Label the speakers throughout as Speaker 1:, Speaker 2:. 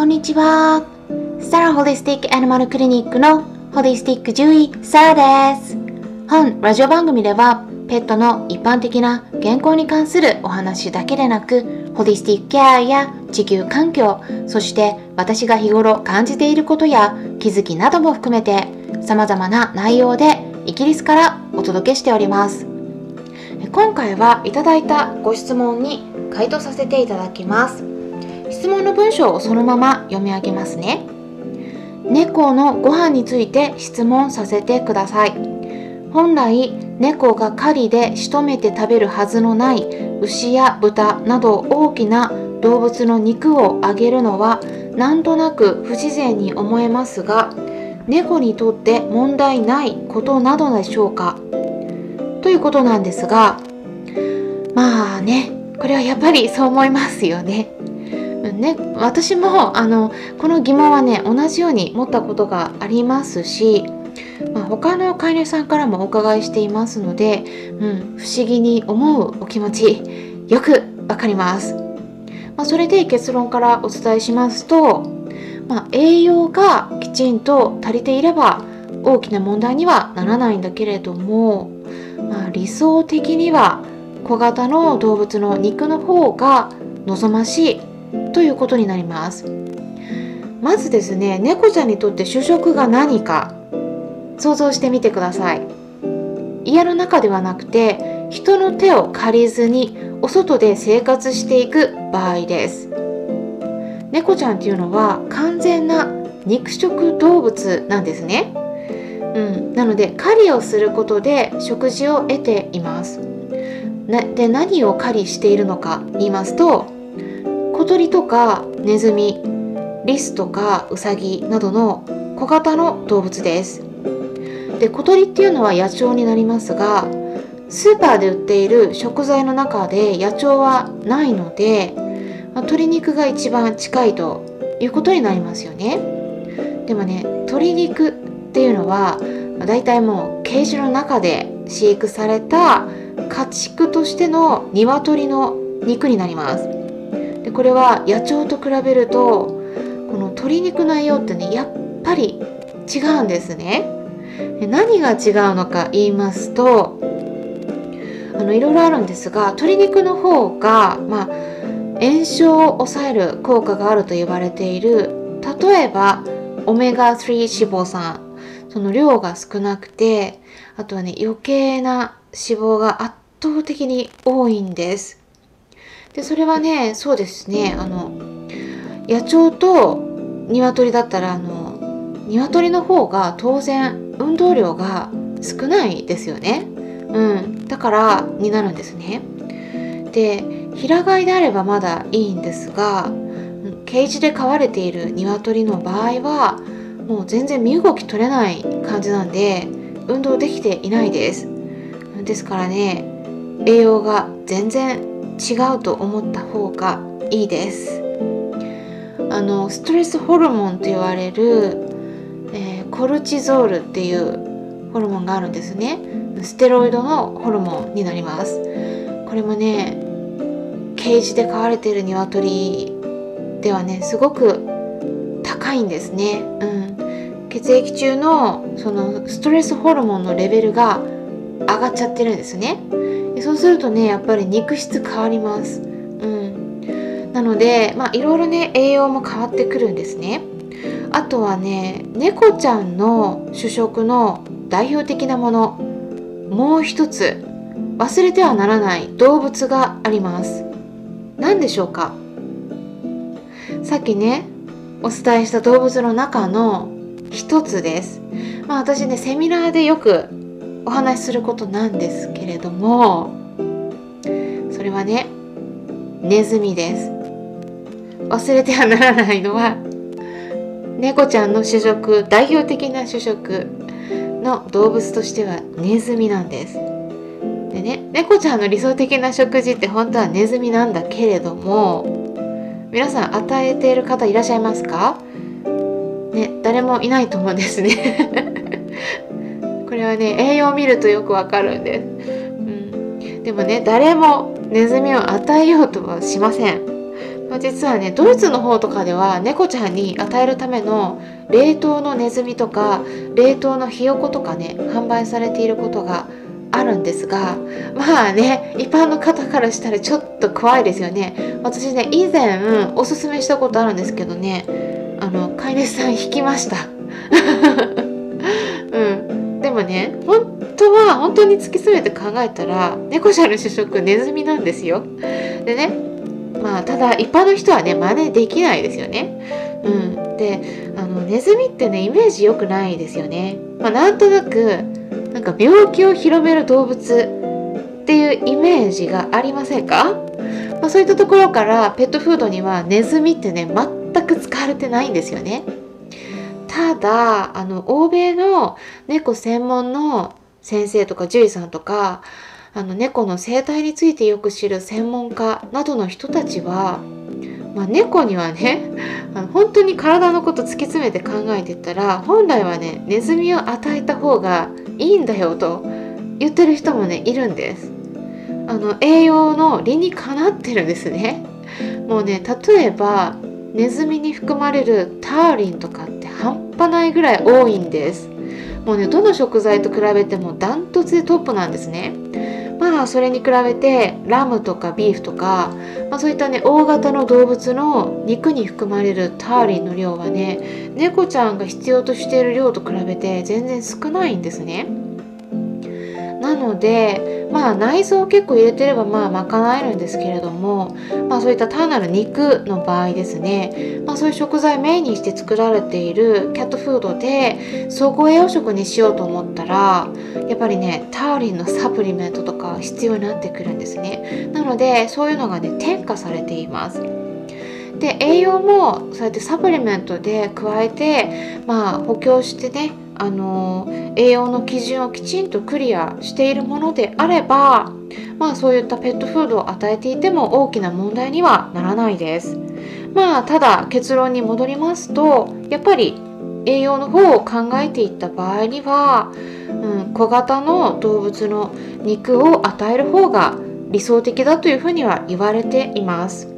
Speaker 1: こんにちは。サラホリスティックアニマルクリニックのホリスティック獣医サラです。本ラジオ番組ではペットの一般的な健康に関するお話だけでなくホリスティックケアや地球環境そして私が日頃感じていることや気づきなども含めて様々な内容でイギリスからお届けしております今回はいただいたご質問に回答させていただきます質問の文章をそのまま読み上げますね。猫のご飯について質問させてください。本来猫が狩りで仕留めて食べるはずのない牛や豚など大きな動物の肉をあげるのはなんとなく不自然に思えますが猫にとって問題ないことなどでしょうか？ということなんですがまあねこれはやっぱりそう思いますよね。ね、私もあのこの疑問はね同じように持ったことがありますし、まあ、他の飼い主さんからもお伺いしていますので、うん、不思議に思うお気持ちよくわかります、まあ、それで結論からお伝えしますと、まあ、栄養がきちんと足りていれば大きな問題にはならないんだけれども、まあ、理想的には小型の動物の肉の方が望ましい。ということになります。まずですね猫ちゃんにとって主食が何か。想像してみてください。家の中ではなくて人の手を借りずにお外で生活していく場合です。猫ちゃんっていうのは完全な肉食動物なんですね。うん、なので狩りをすることで食事を得ています。で何を狩りしているのか言いますと小鳥とかネズミリスとかウサギなどの小型の動物です。で小鳥っていうのは野鳥になりますがスーパーで売っている食材の中で野鳥はないので、ま鶏肉が一番近いということになりますよね。でもね鶏肉っていうのはだいたいもうケージの中で飼育された家畜としての鶏の肉になります。でこれは野鳥と比べるとこの鶏肉の栄養ってねやっぱり違うんですね。何が違うのか言いますとあのいろいろあるんですが鶏肉の方が、まあ、炎症を抑える効果があると言われている例えばオメガ3脂肪酸その量が少なくてあとはね余計な脂肪が圧倒的に多いんです。でそれはねそうですねあの野鳥と鶏だったらあの鶏の方が当然運動量が少ないですよね。うん、だからになるんですね。で平飼いであればまだいいんですがケージで飼われている鶏の場合はもう全然身動き取れない感じなんで運動できていないです。ですからね栄養が全然違うと思った方がいいです。あのストレスホルモンと言われる、えー、コルチゾールっていうホルモンがあるんですね。ステロイドのホルモンになります。これもねケージで飼われている鶏ではねすごく高いんですね、うん、血液中のそのストレスホルモンのレベルが上がっちゃってるんですね。そうするとねやっぱり肉質変わります。うん。なのでまあいろいろね栄養も変わってくるんですね。あとはね猫ちゃんの主食の代表的なものもう一つ忘れてはならない動物があります。何でしょうか？さっきねお伝えした動物の中の一つです。まあ私ねセミナーでよくお話しすることなんですけれどもそれはねネズミです。忘れてはならないのは猫ちゃんの主食代表的な主食の動物としてはネズミなんです。でね猫ちゃんの理想的な食事って本当はネズミなんだけれども皆さん与えている方いらっしゃいますか？ね誰もいないと思うんですね。これはね栄養を見るとよくわかるんです、うん、でもね誰もネズミを与えようとはしません。ま、実はねドイツの方とかでは猫ちゃんに与えるための冷凍のネズミとか冷凍のひよことかね販売されていることがあるんですがまあね一般の方からしたらちょっと怖いですよね。私ね以前おすすめしたことあるんですけどねあの飼い主さん引きました。う んでもね本当は本当に突き詰めて考えたら猫ちゃんの主食ネズミなんですよ。でねまあただ一般の人はね真似できないですよね。うん。であのネズミってねイメージ良くないですよね。まあなんとなくなんか病気を広める動物っていうイメージがありませんか、まあ、そういったところからペットフードにはネズミってね全く使われてないんですよね。ただあの欧米の猫専門の先生とか獣医さんとかあの猫の生態についてよく知る専門家などの人たちは、まあ、猫にはねあの本当に体のこと突き詰めて考えてったら本来はねネズミを与えた方がいいんだよと言ってる人もねいるんです。あの栄養の理にかなってるんですね。もうね例えばネズミに含まれるターリンとかって半端ないぐらい多いんですもうねどの食材と比べてもダントツでトップなんですねまあそれに比べてラムとかビーフとか、まあ、そういったね大型の動物の肉に含まれるターリンの量はね猫ちゃんが必要としている量と比べて全然少ないんですね。なのでまあ内臓を結構入れてればまあ賄えるんですけれどもまあそういった単なる肉の場合ですね。まあそういう食材メインにして作られているキャットフードで総合栄養食にしようと思ったらやっぱりねタウリンのサプリメントとか必要になってくるんですね。なのでそういうのがね添加されています。で栄養もそうやってサプリメントで加えてまあ補強してねあの栄養の基準をきちんとクリアしているものであればまあそういったペットフードを与えていても大きな問題にはならないですまあただ結論に戻りますとやっぱり栄養の方を考えていった場合には、うん、小型の動物の肉を与える方が理想的だというふうには言われています。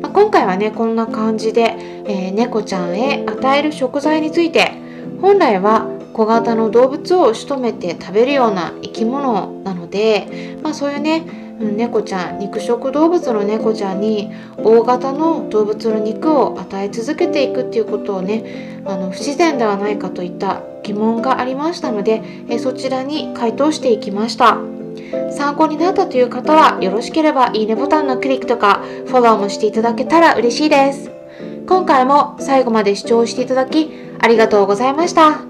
Speaker 1: まあ、今回はねこんな感じで、えー、猫ちゃんへ与える食材について本来は小型の動物を仕留めて食べるような生き物なので、まあ、そういうね猫ちゃん肉食動物の猫ちゃんに大型の動物の肉を与え続けていくっていうことをねあの不自然ではないかといった疑問がありましたのでえそちらに回答していきました参考になったという方はよろしければいいねボタンのクリックとかフォローもしていただけたら嬉しいです今回も最後まで視聴していただきありがとうございました。